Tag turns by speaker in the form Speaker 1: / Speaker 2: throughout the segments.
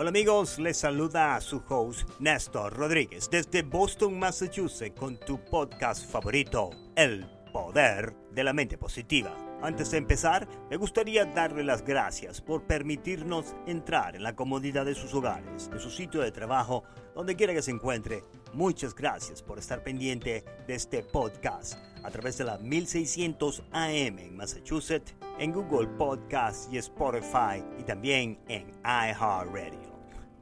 Speaker 1: Hola amigos, les saluda a su host Néstor Rodríguez desde Boston, Massachusetts con tu podcast favorito, El Poder de la Mente Positiva. Antes de empezar, me gustaría darle las gracias por permitirnos entrar en la comodidad de sus hogares, de su sitio de trabajo, donde quiera que se encuentre. Muchas gracias por estar pendiente de este podcast a través de la 1600 AM en Massachusetts, en Google Podcast y Spotify y también en iHeartRadio.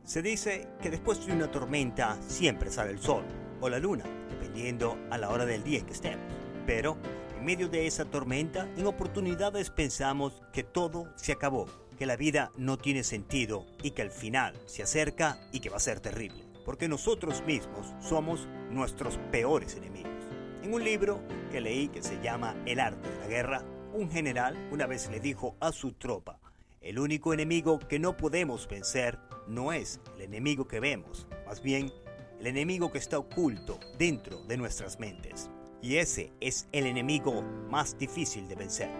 Speaker 1: Se dice que después de una tormenta siempre sale el sol o la luna, dependiendo a la hora del día en que estemos. Pero en medio de esa tormenta, en oportunidades pensamos que todo se acabó, que la vida no tiene sentido y que el final se acerca y que va a ser terrible. Porque nosotros mismos somos nuestros peores enemigos. En un libro que leí que se llama El arte de la guerra, un general una vez le dijo a su tropa, el único enemigo que no podemos vencer no es el enemigo que vemos, más bien el enemigo que está oculto dentro de nuestras mentes. Y ese es el enemigo más difícil de vencer,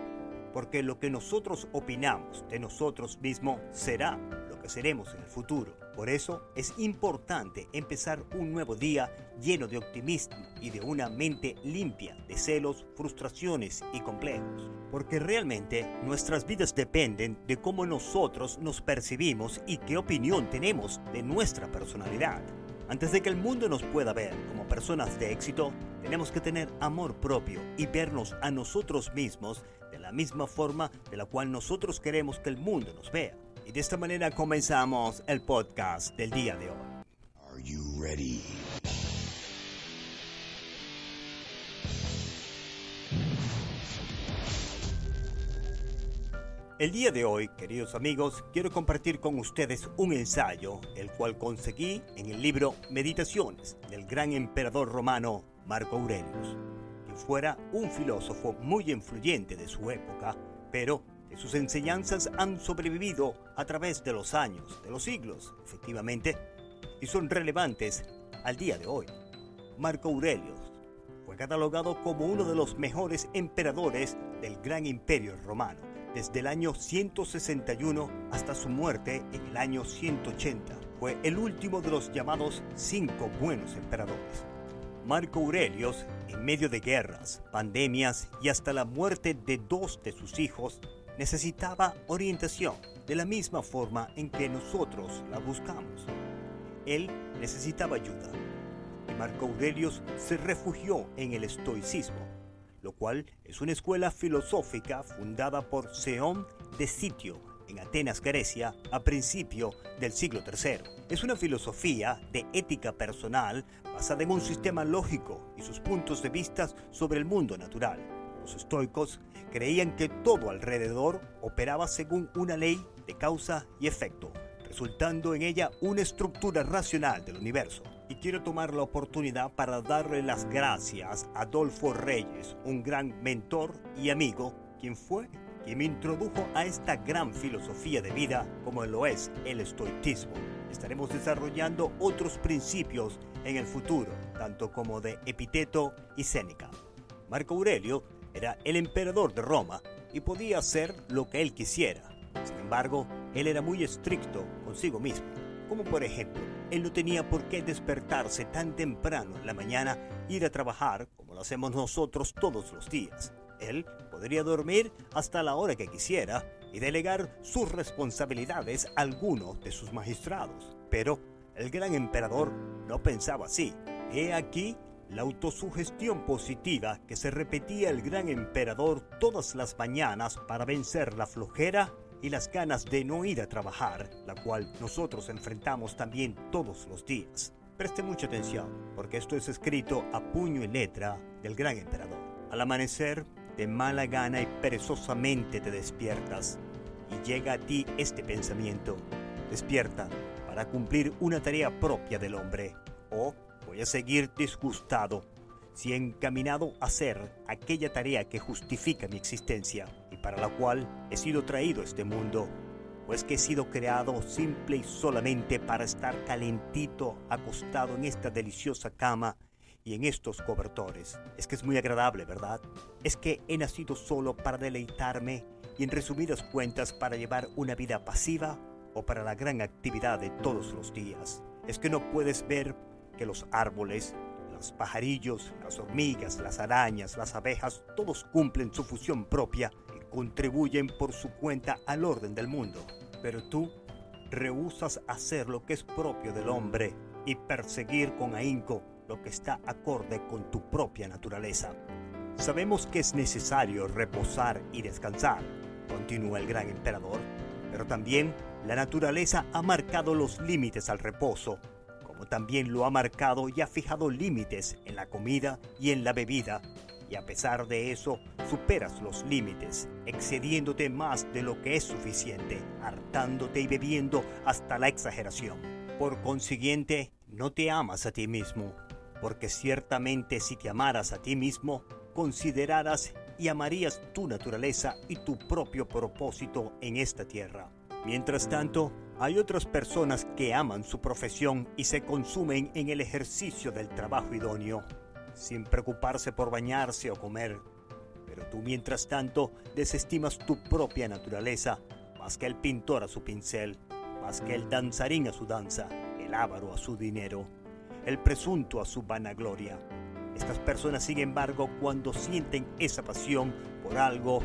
Speaker 1: porque lo que nosotros opinamos de nosotros mismos será lo que seremos en el futuro. Por eso es importante empezar un nuevo día lleno de optimismo y de una mente limpia de celos, frustraciones y complejos. Porque realmente nuestras vidas dependen de cómo nosotros nos percibimos y qué opinión tenemos de nuestra personalidad. Antes de que el mundo nos pueda ver como personas de éxito, tenemos que tener amor propio y vernos a nosotros mismos de la misma forma de la cual nosotros queremos que el mundo nos vea. Y de esta manera comenzamos el podcast del día de hoy. Are you ready? El día de hoy, queridos amigos, quiero compartir con ustedes un ensayo, el cual conseguí en el libro Meditaciones del gran emperador romano Marco Aurelius, que fuera un filósofo muy influyente de su época, pero sus enseñanzas han sobrevivido a través de los años, de los siglos, efectivamente, y son relevantes al día de hoy. Marco Aurelio fue catalogado como uno de los mejores emperadores del gran imperio romano, desde el año 161 hasta su muerte en el año 180. Fue el último de los llamados cinco buenos emperadores. Marco Aurelio, en medio de guerras, pandemias y hasta la muerte de dos de sus hijos, necesitaba orientación de la misma forma en que nosotros la buscamos. Él necesitaba ayuda y Marco Aurelio se refugió en el estoicismo, lo cual es una escuela filosófica fundada por Zeón de Sitio en Atenas, Grecia, a principio del siglo III. Es una filosofía de ética personal basada en un sistema lógico y sus puntos de vista sobre el mundo natural los estoicos creían que todo alrededor operaba según una ley de causa y efecto, resultando en ella una estructura racional del universo. Y quiero tomar la oportunidad para darle las gracias a Adolfo Reyes, un gran mentor y amigo, quien fue quien me introdujo a esta gran filosofía de vida como lo es el estoicismo. Estaremos desarrollando otros principios en el futuro, tanto como de Epiteto y Séneca. Marco Aurelio era el emperador de Roma y podía hacer lo que él quisiera. Sin embargo, él era muy estricto consigo mismo. Como por ejemplo, él no tenía por qué despertarse tan temprano en la mañana e ir a trabajar como lo hacemos nosotros todos los días. Él podría dormir hasta la hora que quisiera y delegar sus responsabilidades a alguno de sus magistrados. Pero el gran emperador no pensaba así. He aquí la autosugestión positiva que se repetía el gran emperador todas las mañanas para vencer la flojera y las ganas de no ir a trabajar, la cual nosotros enfrentamos también todos los días. Preste mucha atención, porque esto es escrito a puño y letra del gran emperador. Al amanecer, de mala gana y perezosamente te despiertas, y llega a ti este pensamiento. Despierta para cumplir una tarea propia del hombre, o a seguir disgustado si he encaminado a hacer aquella tarea que justifica mi existencia y para la cual he sido traído a este mundo, pues que he sido creado simple y solamente para estar calentito acostado en esta deliciosa cama y en estos cobertores. Es que es muy agradable, ¿verdad? Es que he nacido solo para deleitarme y en resumidas cuentas para llevar una vida pasiva o para la gran actividad de todos los días. Es que no puedes ver que los árboles, los pajarillos, las hormigas, las arañas, las abejas, todos cumplen su función propia y contribuyen por su cuenta al orden del mundo. Pero tú rehusas hacer lo que es propio del hombre y perseguir con ahínco lo que está acorde con tu propia naturaleza. Sabemos que es necesario reposar y descansar, continúa el gran emperador, pero también la naturaleza ha marcado los límites al reposo, como también lo ha marcado y ha fijado límites en la comida y en la bebida, y a pesar de eso superas los límites, excediéndote más de lo que es suficiente, hartándote y bebiendo hasta la exageración. Por consiguiente, no te amas a ti mismo, porque ciertamente si te amaras a ti mismo, considerarás y amarías tu naturaleza y tu propio propósito en esta tierra. Mientras tanto, hay otras personas que aman su profesión y se consumen en el ejercicio del trabajo idóneo, sin preocuparse por bañarse o comer. Pero tú mientras tanto desestimas tu propia naturaleza, más que el pintor a su pincel, más que el danzarín a su danza, el avaro a su dinero, el presunto a su vanagloria. Estas personas, sin embargo, cuando sienten esa pasión por algo,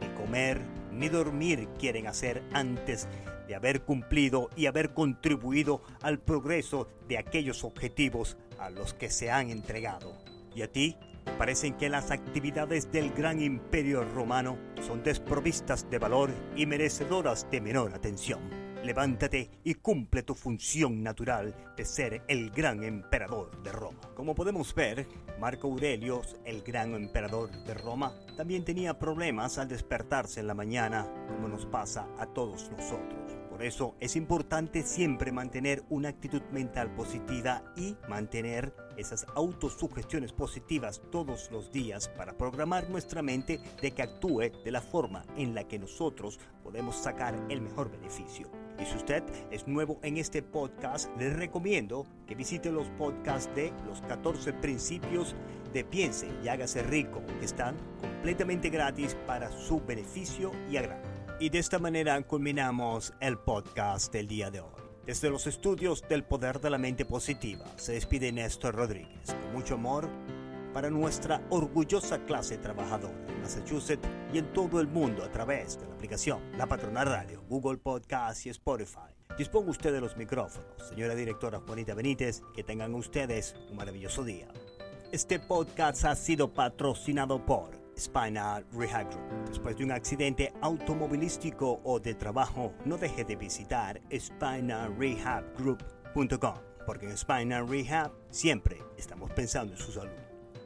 Speaker 1: ni comer ni dormir quieren hacer antes de haber cumplido y haber contribuido al progreso de aquellos objetivos a los que se han entregado. ¿Y a ti? Parecen que las actividades del gran imperio romano son desprovistas de valor y merecedoras de menor atención levántate y cumple tu función natural de ser el gran emperador de Roma. Como podemos ver, Marco Aurelio, el gran emperador de Roma, también tenía problemas al despertarse en la mañana, como nos pasa a todos nosotros. Por eso es importante siempre mantener una actitud mental positiva y mantener esas autosugestiones positivas todos los días para programar nuestra mente de que actúe de la forma en la que nosotros podemos sacar el mejor beneficio. Y si usted es nuevo en este podcast, le recomiendo que visite los podcasts de los 14 principios de Piense y hágase rico, que están completamente gratis para su beneficio y agrado. Y de esta manera culminamos el podcast del día de hoy. Desde los estudios del poder de la mente positiva, se despide Néstor Rodríguez. Con mucho amor para nuestra orgullosa clase trabajadora en Massachusetts y en todo el mundo a través de la aplicación La Patrona Radio, Google Podcast y Spotify. Disponga usted de los micrófonos. Señora directora Juanita Benítez, que tengan ustedes un maravilloso día. Este podcast ha sido patrocinado por Spinal Rehab Group. Después de un accidente automovilístico o de trabajo, no deje de visitar spinalrehabgroup.com, porque en Spinal Rehab siempre estamos pensando en su salud.